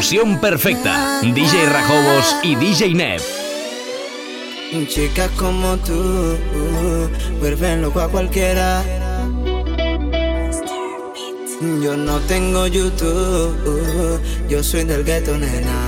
Fusión perfecta. DJ Rajobos y DJ Nev. Chicas como tú vuelven loco a cualquiera. Yo no tengo YouTube, yo soy del gueto, nena.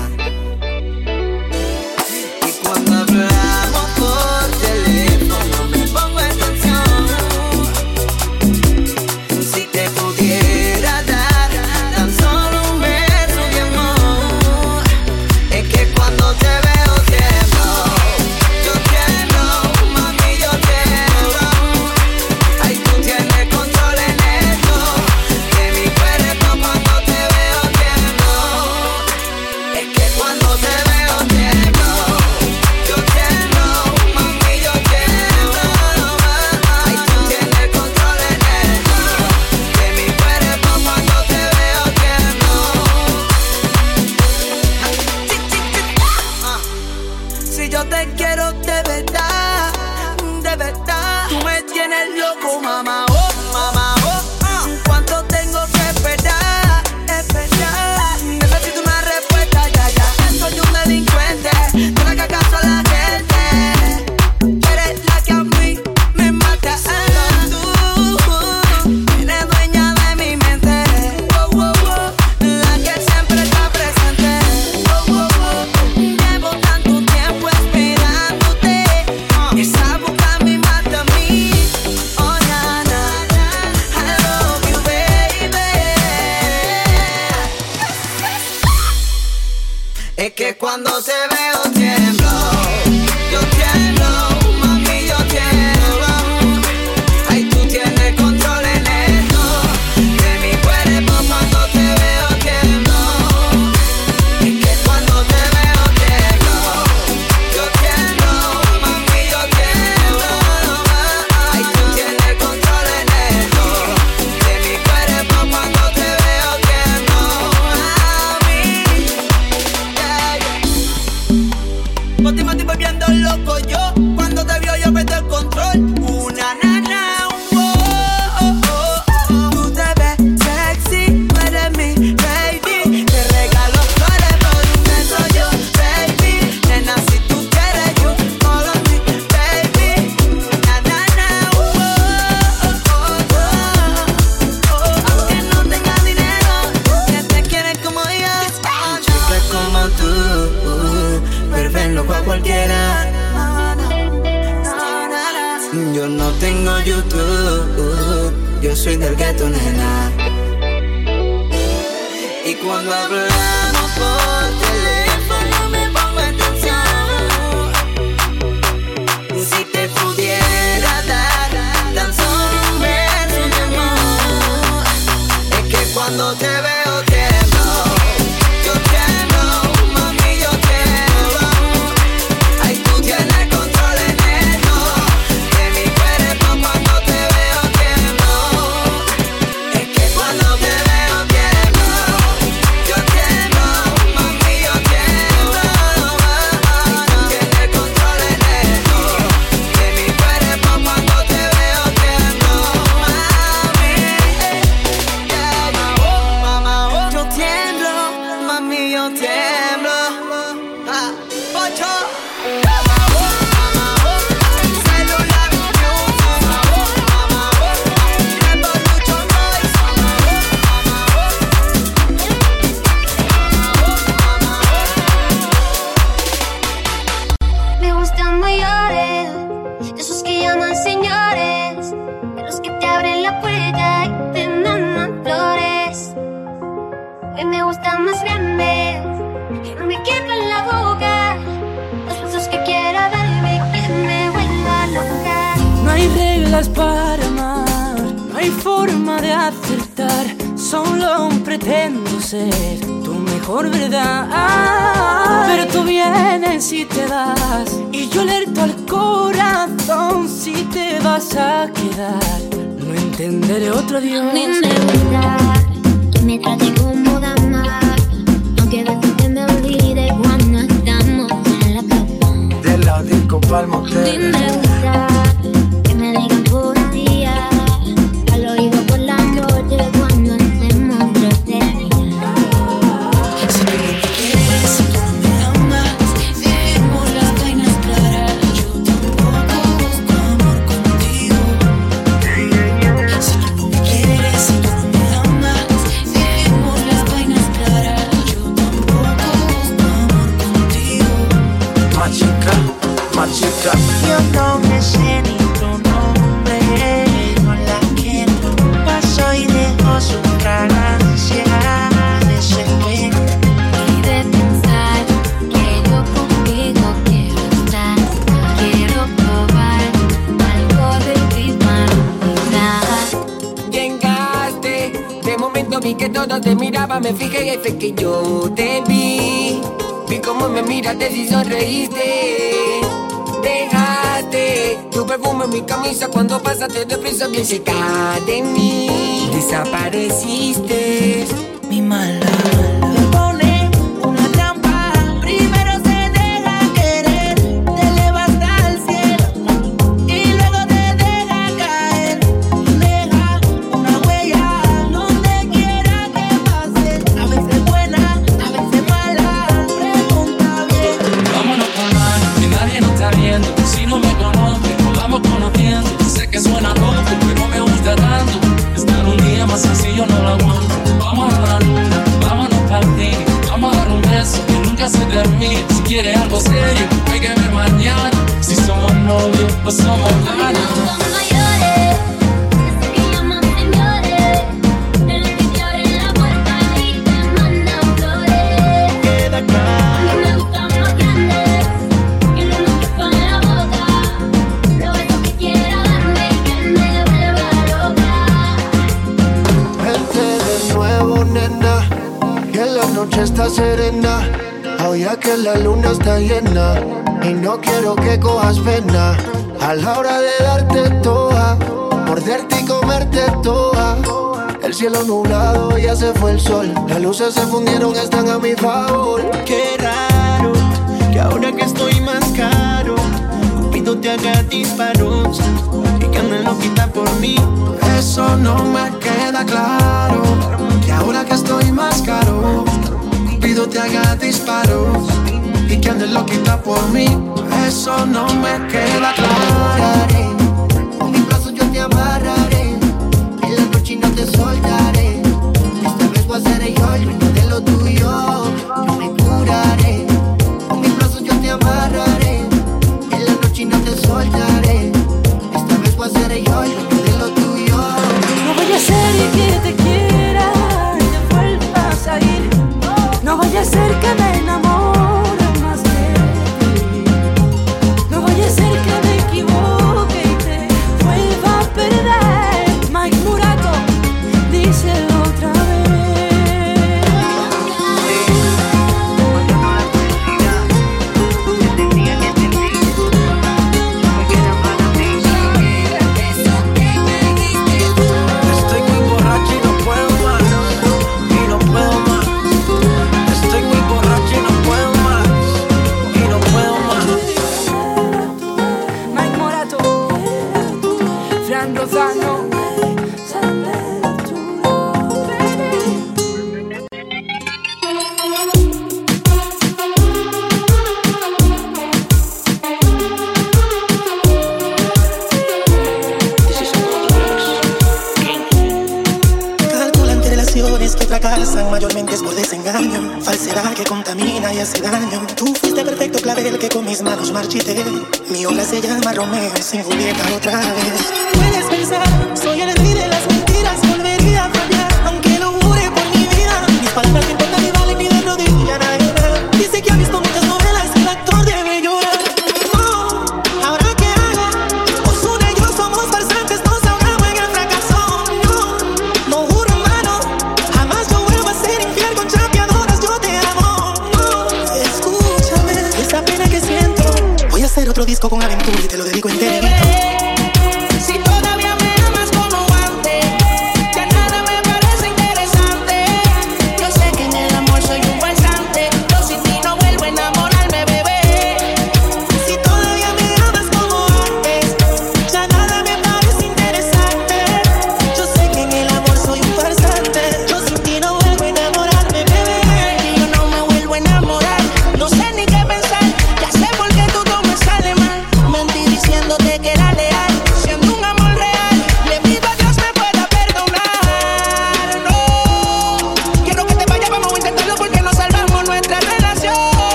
que me gustan más grandes. No me quepa en la boca los besos que quiera darme que me vuelva loca. No hay reglas para amar, no hay forma de acertar. Solo pretendo ser tu mejor verdad. Pero tú vienes y te das. Y yo alerto al corazón si te vas a quedar. No entenderé otro Dios. Ni me palmo me fijé y fue que yo te vi. Vi cómo me miraste y sonreíste. Dejaste tu perfume en mi camisa cuando pasaste deprisa bien cerca de mí. Desapareciste. nublado, ya se fue el sol. Las luces se fundieron, están a mi favor. Qué raro, que ahora que estoy más caro, Cupido te haga disparos y que me lo quita por mí. Eso no me queda claro, que ahora que estoy más caro, Cupido te haga disparos y que me lo quita por mí. Eso no me queda claro. seré yo, el dueño de lo tuyo. Yo me curaré.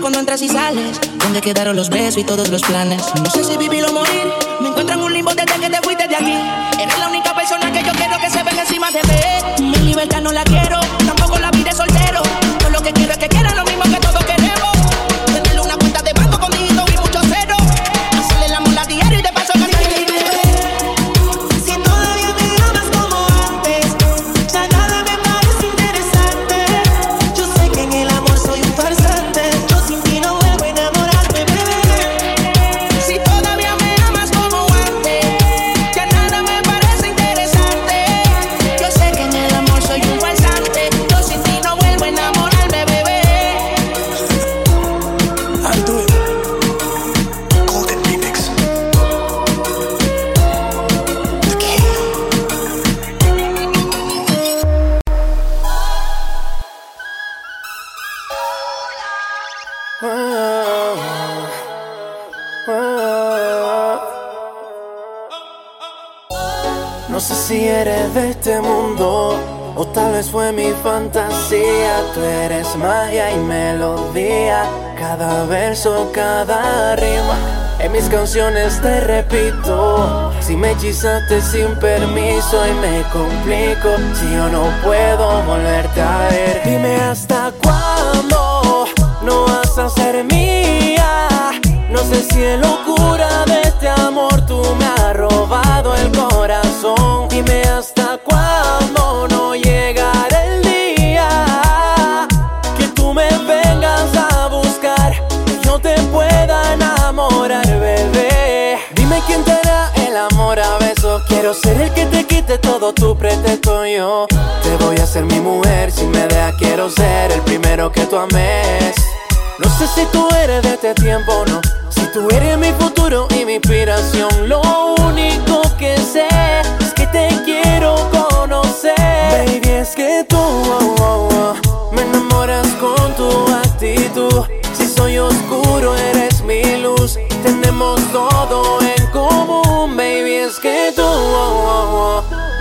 Cuando entras y sales? ¿Dónde quedaron los besos y todos los planes? No sé si vivir o morir. Me encuentro en un limbo desde que te fuiste de aquí. Eres la única persona que yo quiero que se venga encima de mí. Mi libertad no la quiero, fue mi fantasía. Tú eres magia y melodía, cada verso, cada rima. En mis canciones te repito, si me hechizaste sin permiso y me complico, si yo no puedo volverte a ver. Dime hasta cuándo no vas a ser mía. No sé si es locura de este amor, tú me has robado el corazón. Dime Quiero ser el que te quite todo tu pretexto. Yo te voy a ser mi mujer si me dejas. Quiero ser el primero que tú ames. No sé si tú eres de este tiempo o no. Si tú eres mi futuro y mi inspiración. Lo único que sé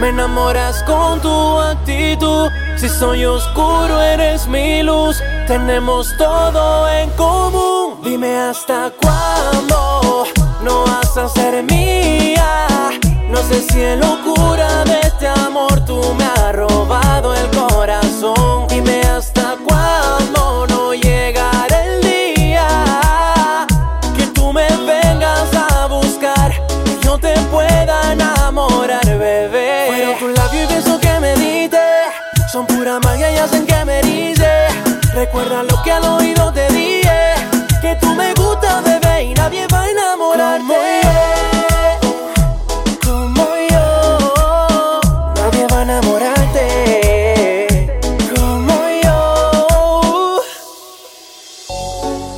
me enamoras con tu actitud. Si soy oscuro, eres mi luz. Tenemos todo en común. Dime hasta cuándo no vas a ser mía. No sé si es locura de este amor, tú me has robado el corazón. Hacen que me erice. Recuerda lo que al oído te dije, que tú me gustas, bebé, y nadie va a enamorarte. Como yo, nadie va a enamorarte. Como yo.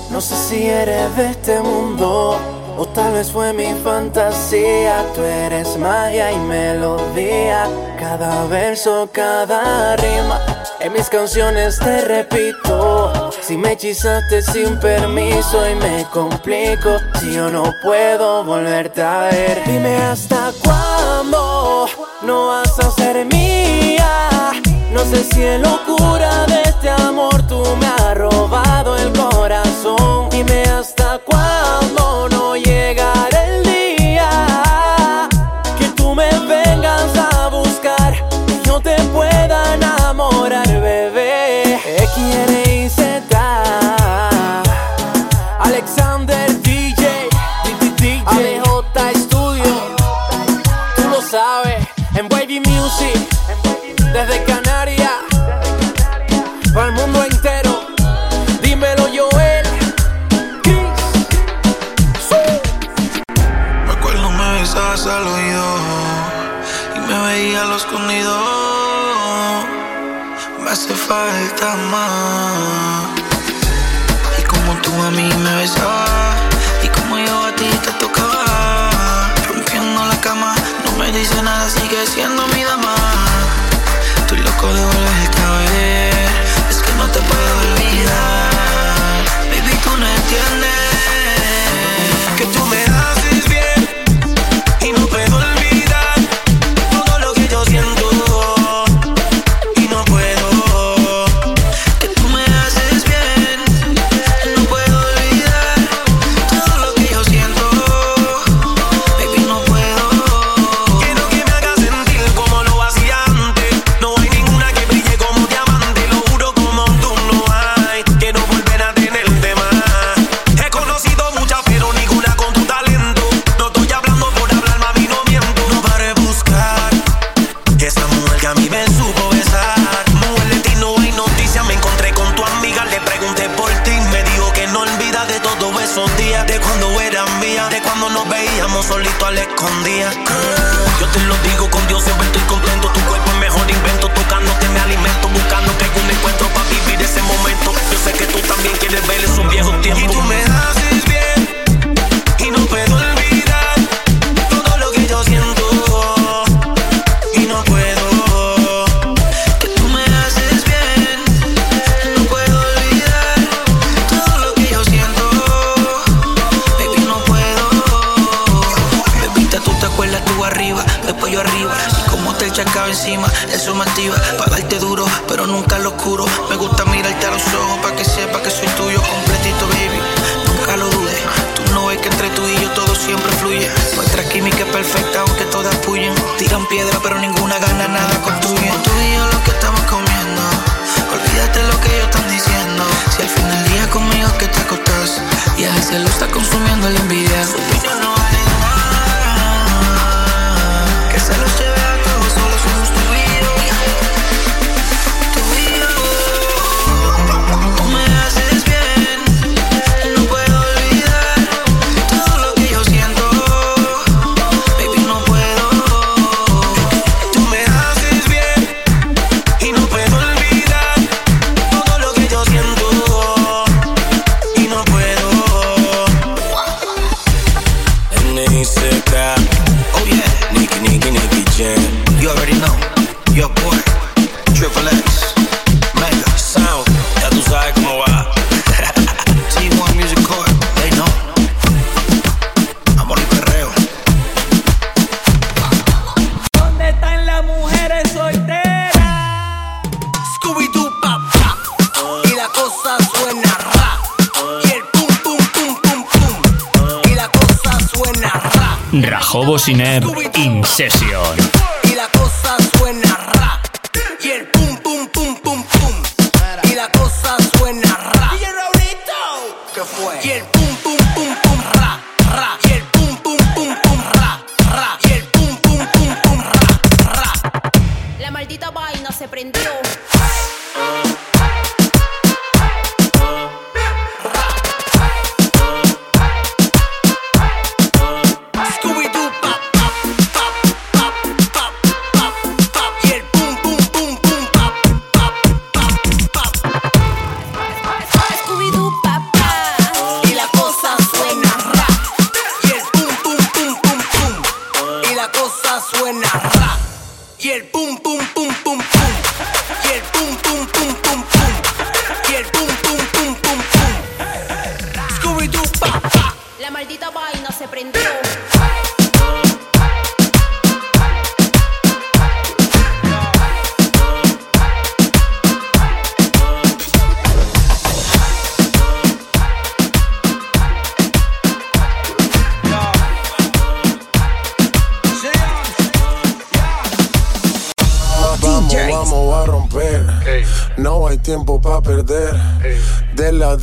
No sé si eres de este mundo o tal vez fue mi fantasía. Tú eres magia y melodía, cada verso, cada rima. Mis canciones te repito, si me hechizaste sin permiso y me complico, si yo no puedo volverte a ver. Dime hasta cuándo no vas a ser mía. No sé si es locura de este amor, tú me has robado el corazón. Dime hasta al oído y me veía a lo escondido. Me hace falta más. Y como tú a mí me besabas tengo el Incessant. in.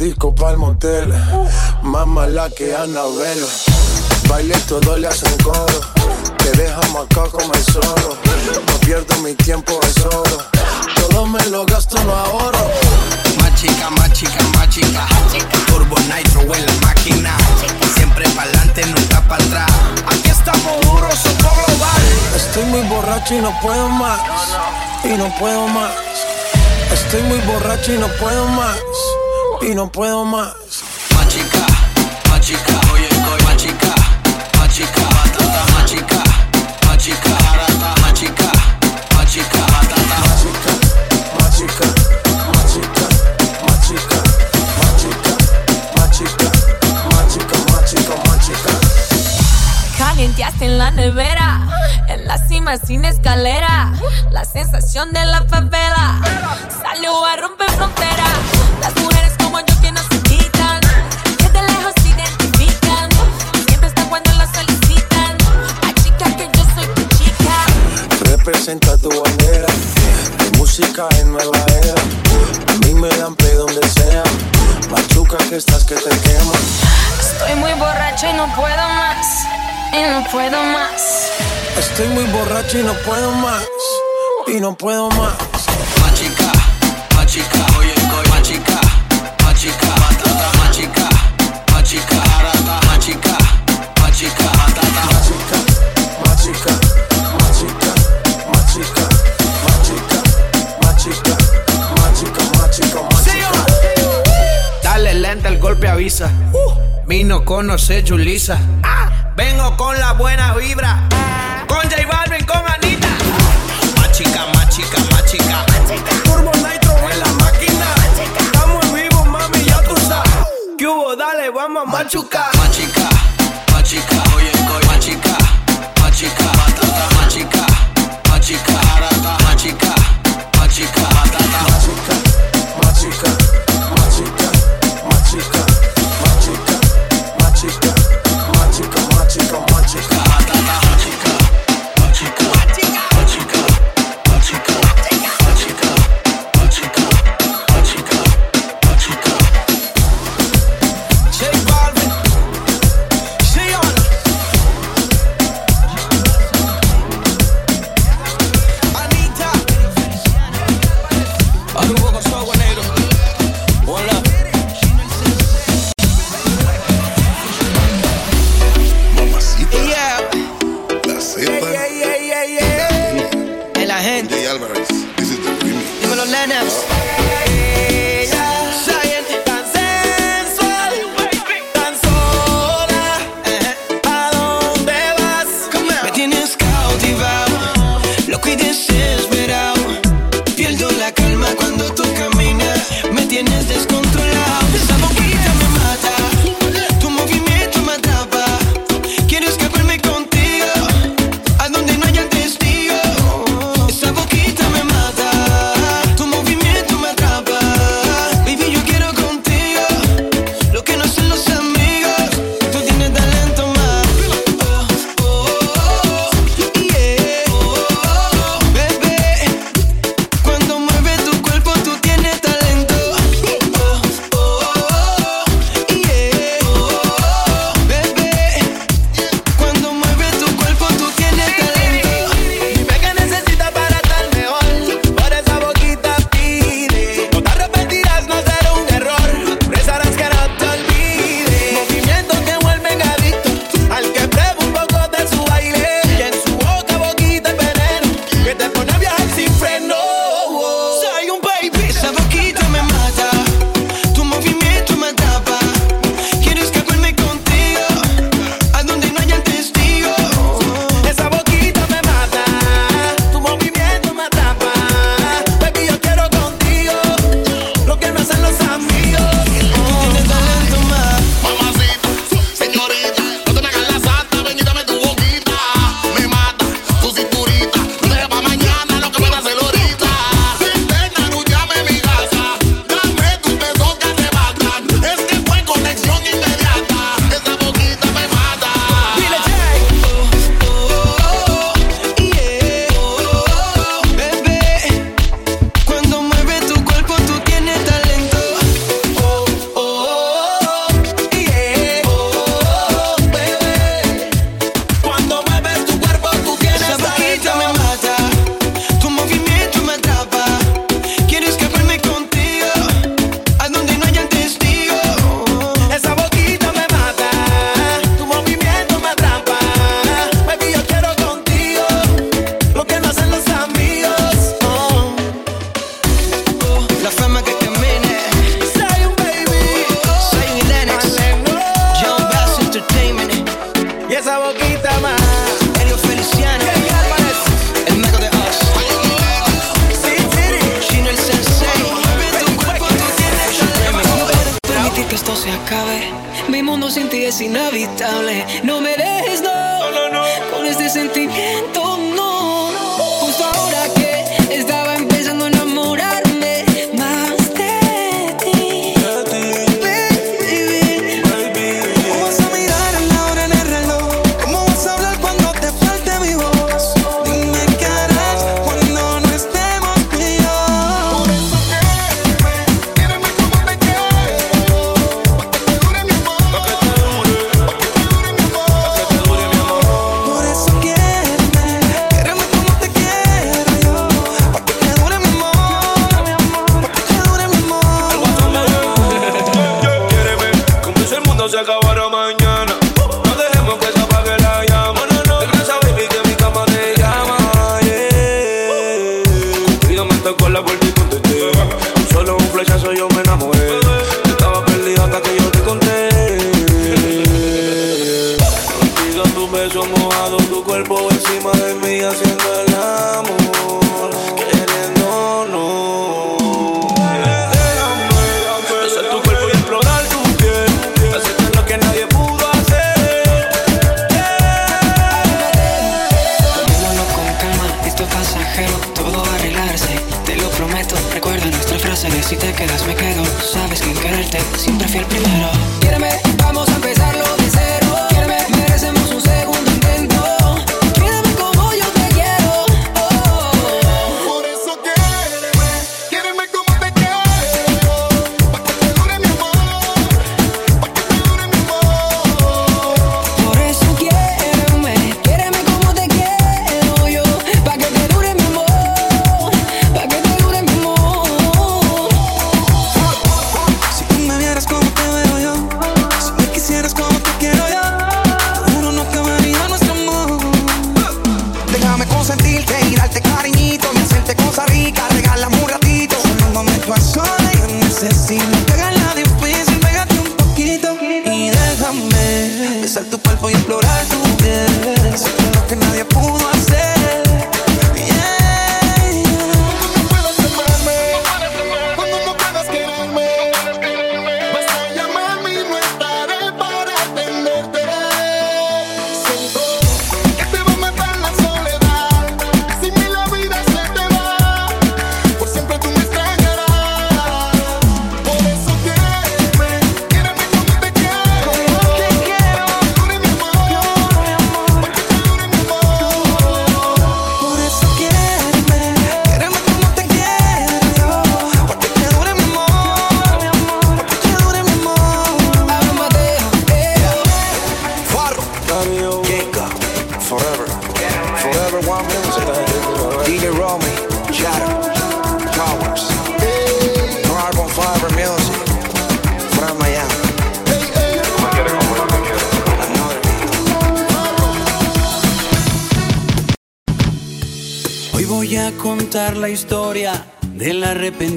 disco pa'l motel. Más mala que Anabel. Baile todo le hacen coro. Te dejamos acá como el solo. No pierdo mi tiempo, es oro. Todo me lo gasto, no ahorro. Más chica, más chica, más chica. Turbo Nitro en la máquina. Siempre pa'lante, nunca para atrás. Aquí estamos duros, somos global. Estoy muy borracho y no puedo más. Y no puedo más. Estoy muy borracho y no puedo más y no puedo más. Machica, machica, oye, oye, machica, machica, batata, machica, machica, barata, machica, machica, batata, machica, machica, machica, machica, machica, machica, machica, machica, machica. Calienteaste en la nevera, en la cima sin escalera, la sensación de la favela salió a romper fronteras. Las mujeres representa tu bandera. Tu música es nueva era. A mí me dan play donde sea. Machuca que estás que te quema. Estoy muy borracho y no puedo más. Y no puedo más. Estoy muy borracho y no puedo más. Y no puedo más. Machica, machica, oye, oye, machica, machica, matata, machica, machica, arata, machica, machica, matata, machica, machica. machica. chica, más chica, más. Dale lenta, el golpe avisa. Vino, conoce, Julisa. Vengo con la buena vibra. Con J Balvin, con Anita. Machica, machica, machica. Turbo Nitro en la máquina. Estamos vivos, mami, ya tú sabes. ¿Qué hubo? Dale, vamos a machucar.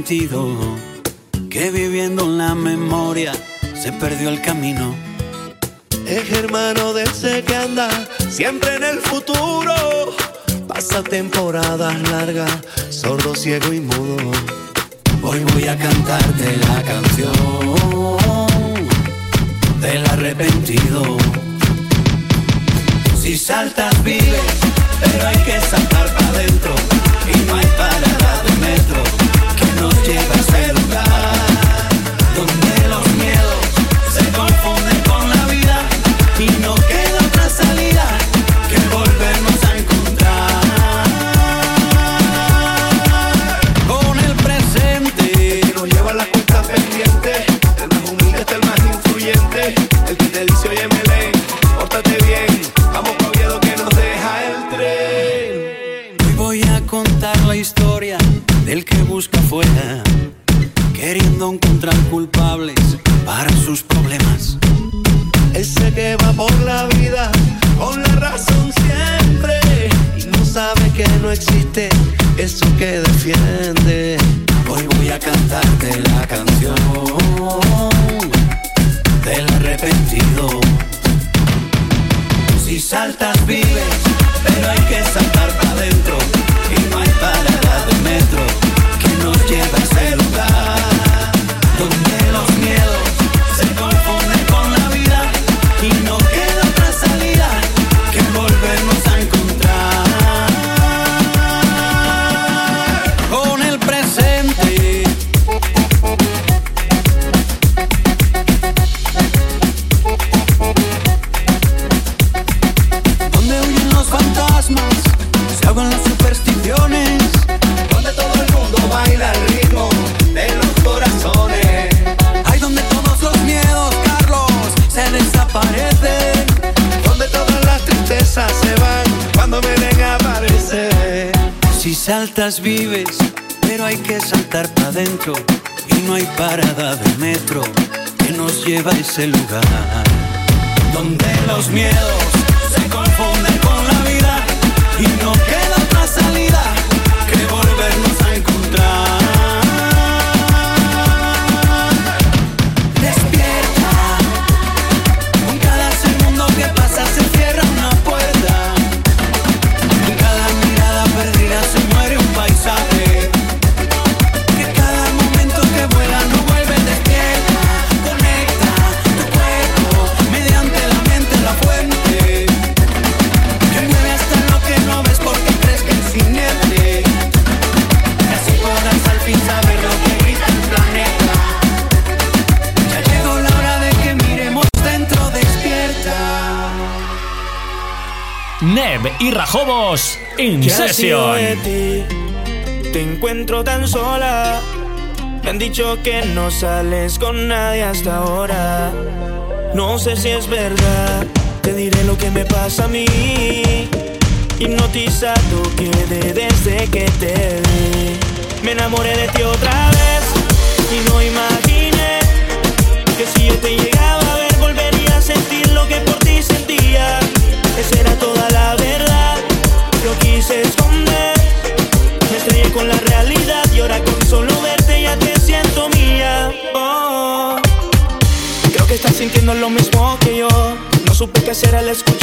sentido que viviendo en la memoria se perdió el camino. Es hermano de ese que anda siempre saltas vives, pero hay que saltar vives, pero hay que saltar para adentro. Y no hay parada de metro que nos lleva a ese lugar donde los miedos Lobos Te encuentro tan sola. Me han dicho que no sales con nadie hasta ahora. No sé si es verdad. Te diré lo que me pasa a mí. Hipnotizado quedé desde que te vi. Me enamoré de ti otra vez. será la excusa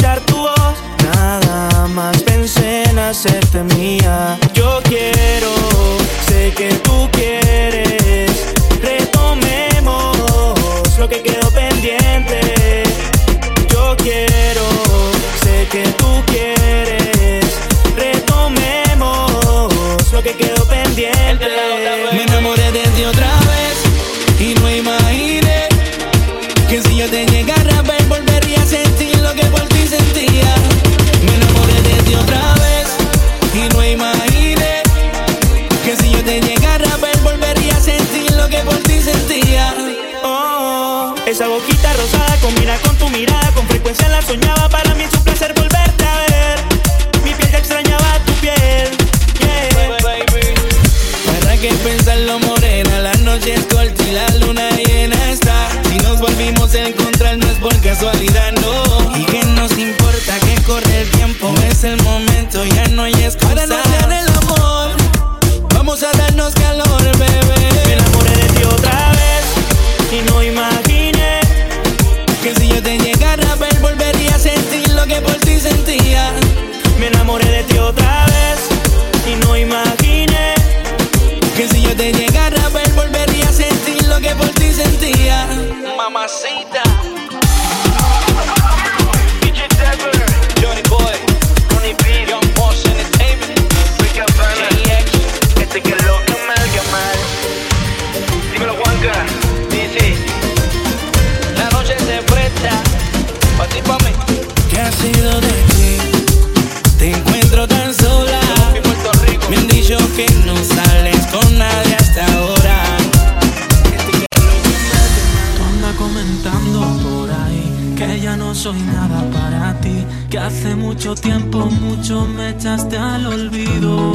soy nada para ti, que hace mucho tiempo mucho me echaste al olvido.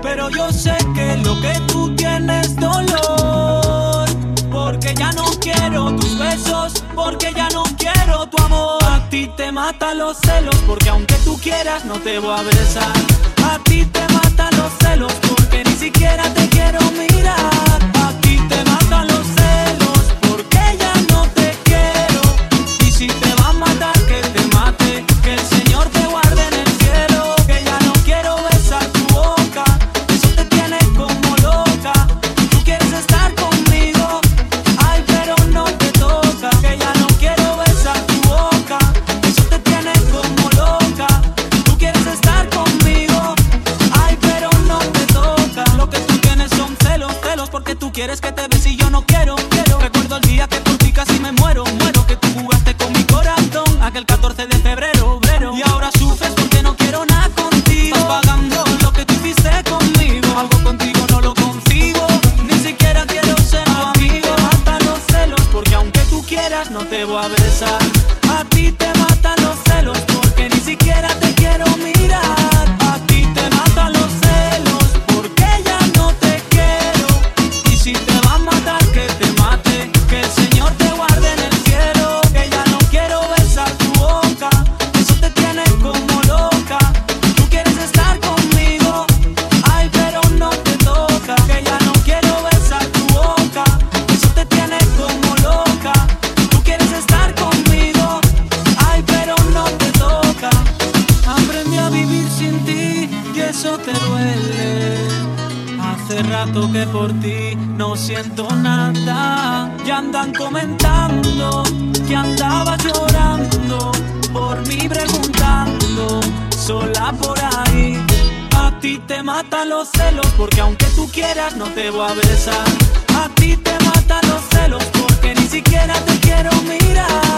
Pero yo sé que lo que tú tienes dolor, porque ya no quiero tus besos, porque ya no quiero tu amor. A ti te matan los celos, porque aunque tú quieras no te voy a besar. A ti te matan los celos, porque ni siquiera te quiero mirar. preguntando, sola por ahí. A ti te matan los celos, porque aunque tú quieras, no te voy a besar. A ti te matan los celos, porque ni siquiera te quiero mirar.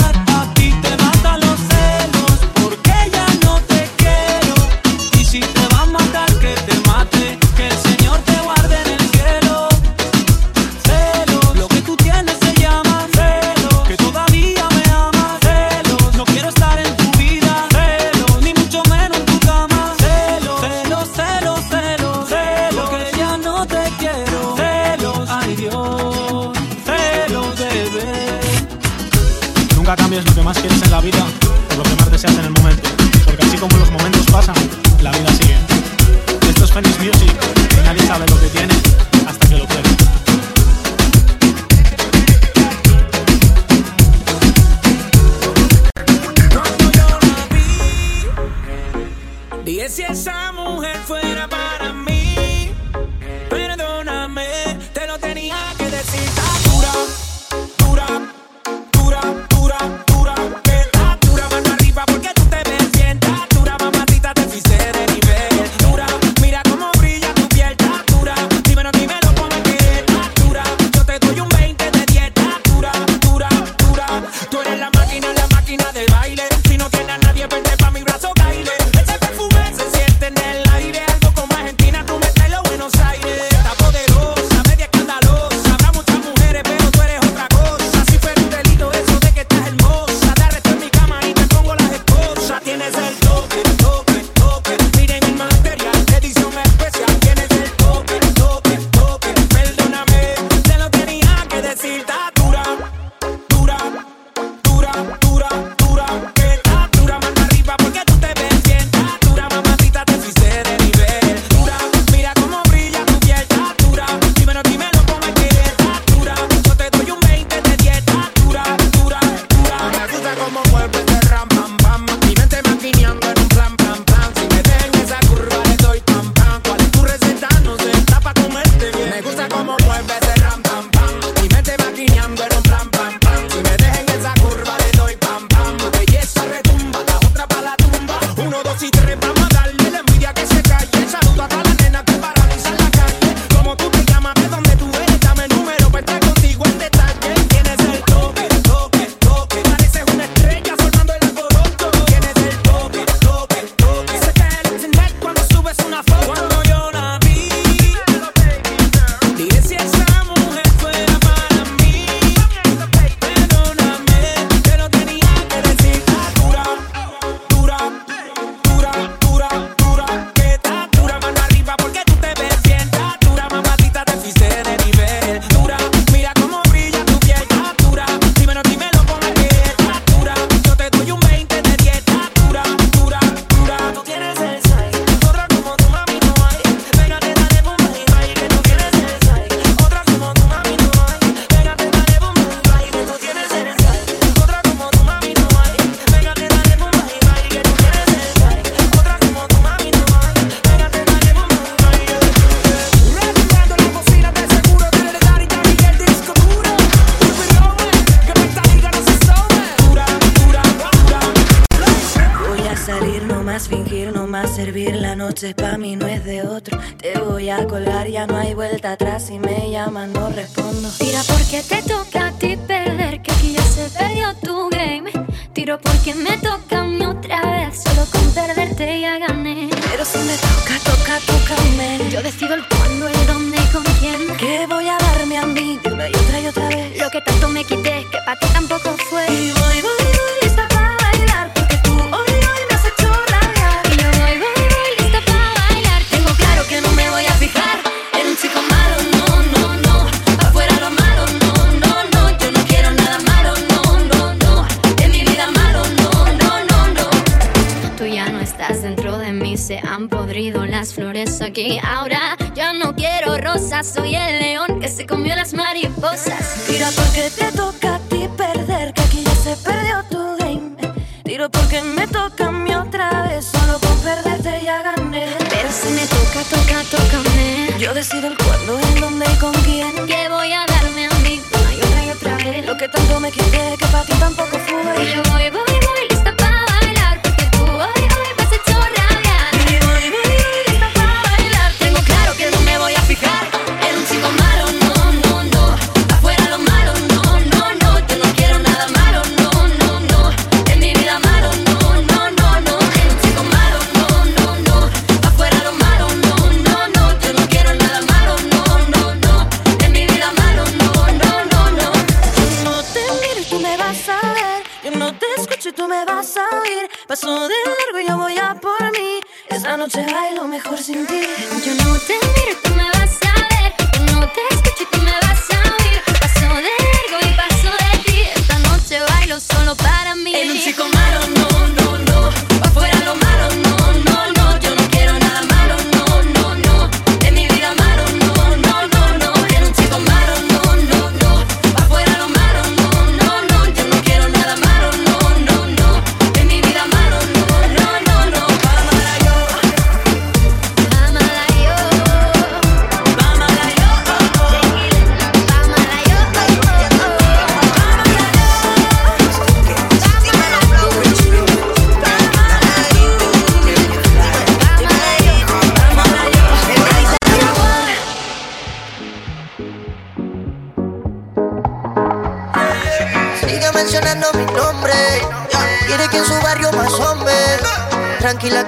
flores aquí ahora. Ya no quiero rosas, soy el león que se comió las mariposas. Tira porque te toca a ti perder, que aquí ya se perdió tu game. Tiro porque me toca a mí otra vez, solo con perderte ya gané. Pero si me toca, toca, tócame. Yo decido el cuándo, en dónde y con quién. Que voy a darme a mí una y otra y otra vez. Lo que tanto me quité, que para ti tampoco fue. Y yo voy, voy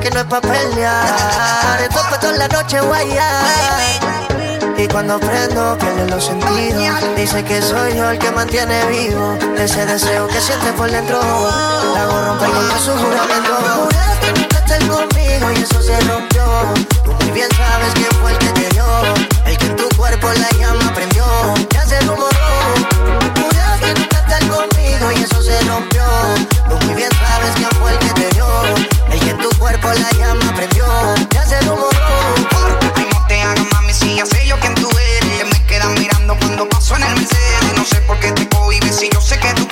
Que no es pa' pelear. Haremos pa' toda la noche guayar. Y cuando prendo, pierde los sentidos. Dice que soy yo el que mantiene vivo ese deseo que siente por dentro. La hago romper con su juramento. Juraste que conmigo y eso se rompió. Tú muy bien sabes quién fue el que te dio. El que en tu cuerpo la llama prendió. Ya se rumoró. Juraste y eso se rompió. Tú muy bien sabes quién fue el que te dio. El que en tu cuerpo la llama prendió. Ya se lo borró. Ay, no te hagas mami, si ya sé yo quién tú eres. Me quedas mirando cuando paso en el Mercedes. No sé por qué te cohibes si yo sé que tú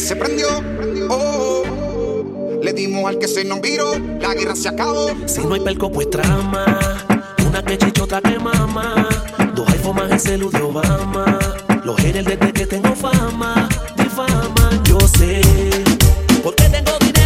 se prendió. Oh. Le dimos al que se nos viró. La guerra se acabó. Si no hay pelco, pues trama. Una que chicho, otra que mama. Dos iPhone más el celu de Obama. Los haters desde que tengo fama. Difama, yo sé. Porque tengo dinero.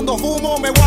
cuando fumo me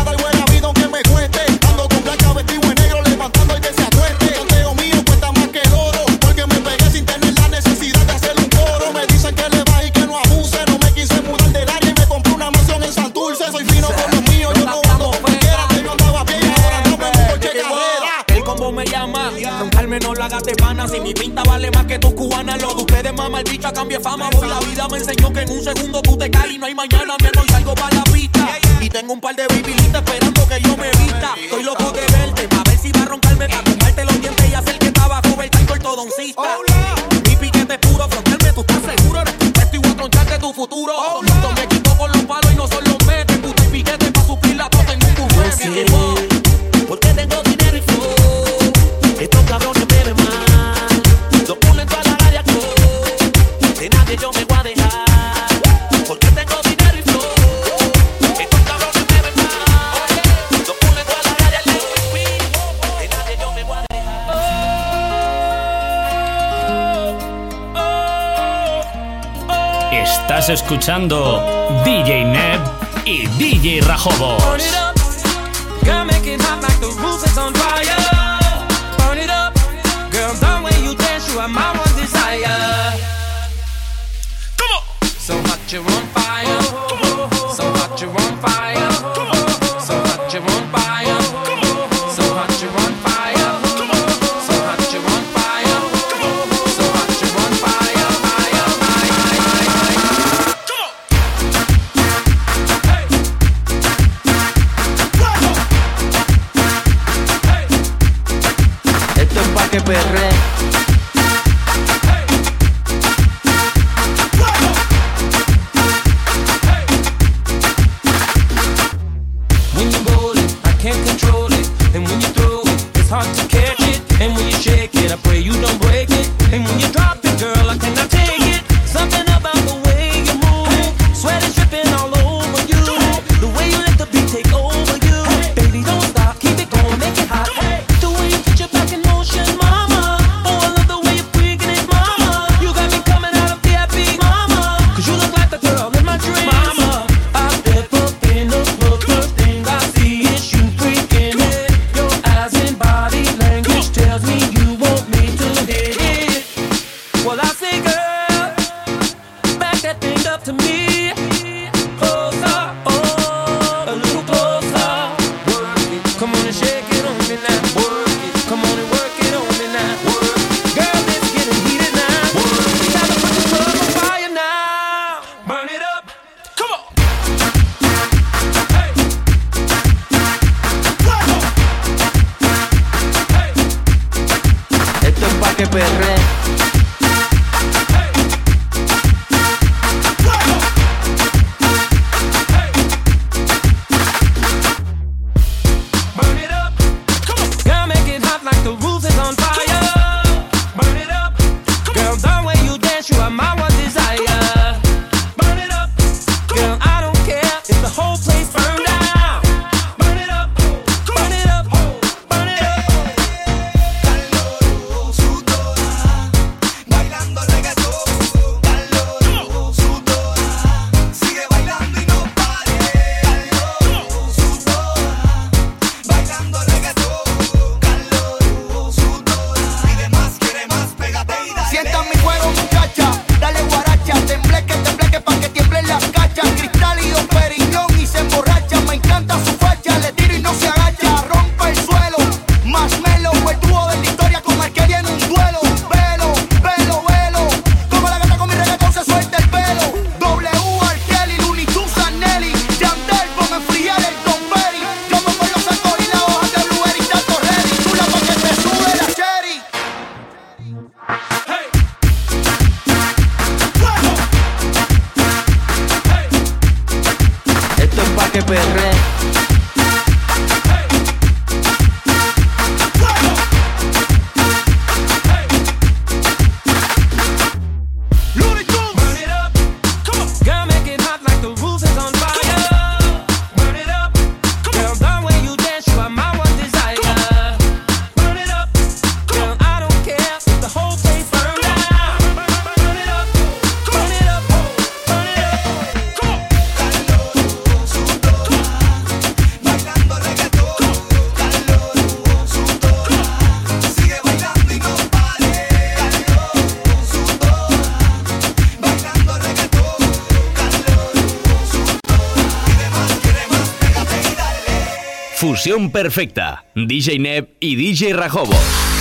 escuchando DJ Neb y DJ Rajobos. So fire. Perfecta. DJ Neb y DJ Rajobo.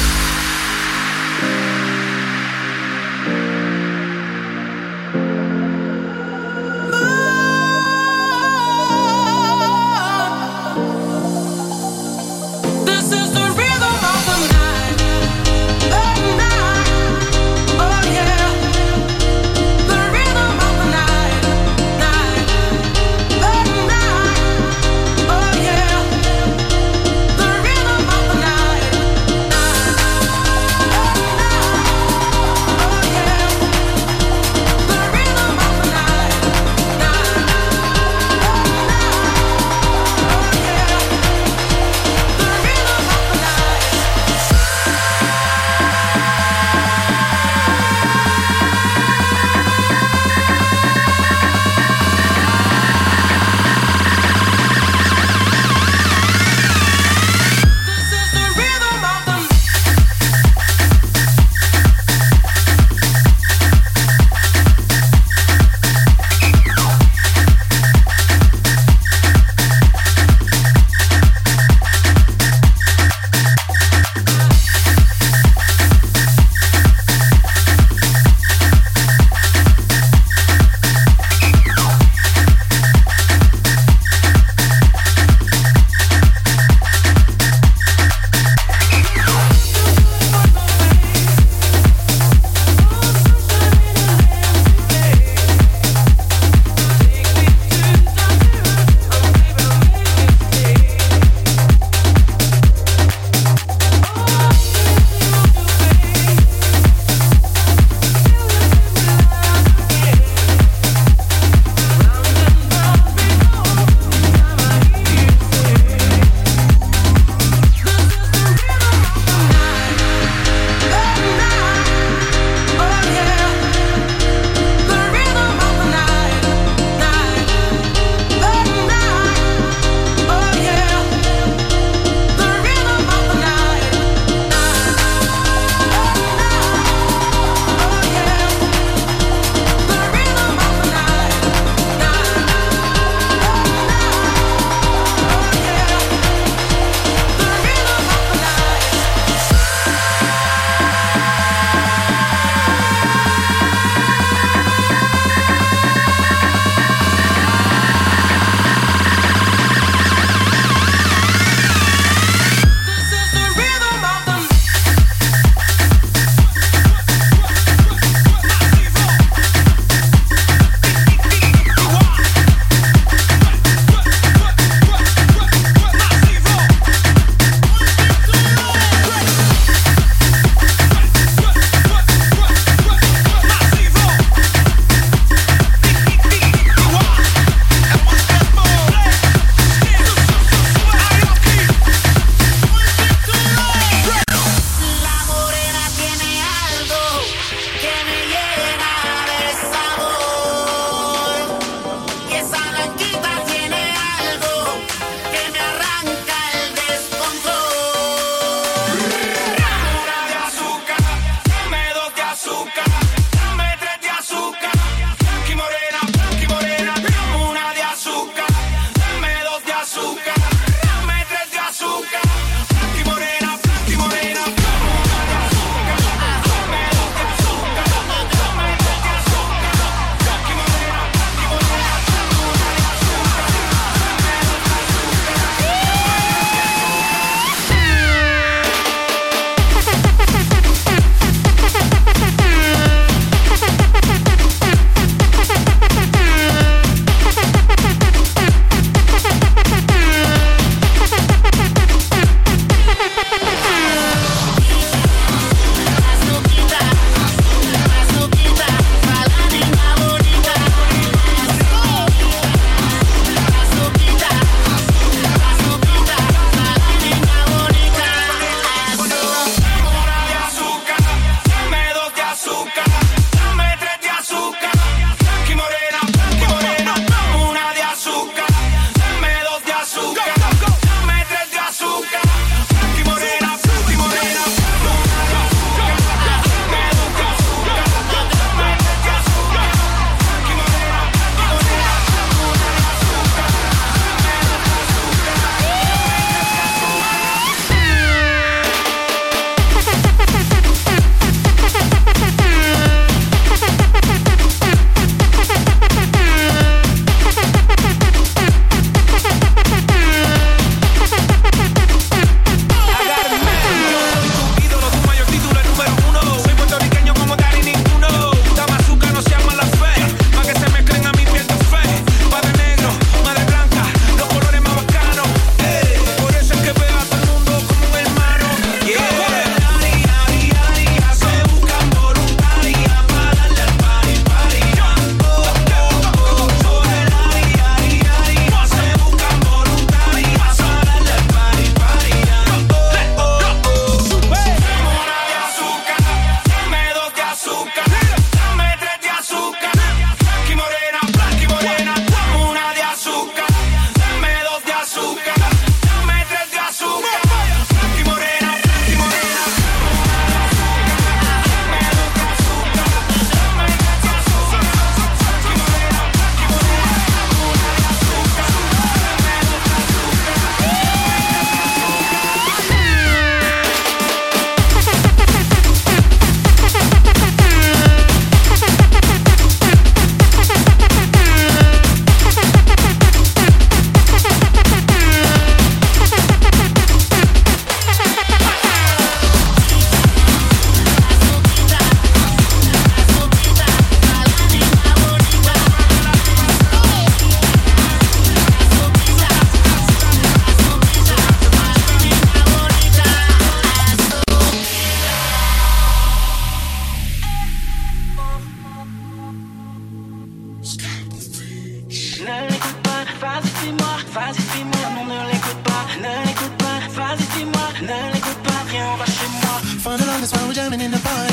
fun along, this why we're jamming in the party.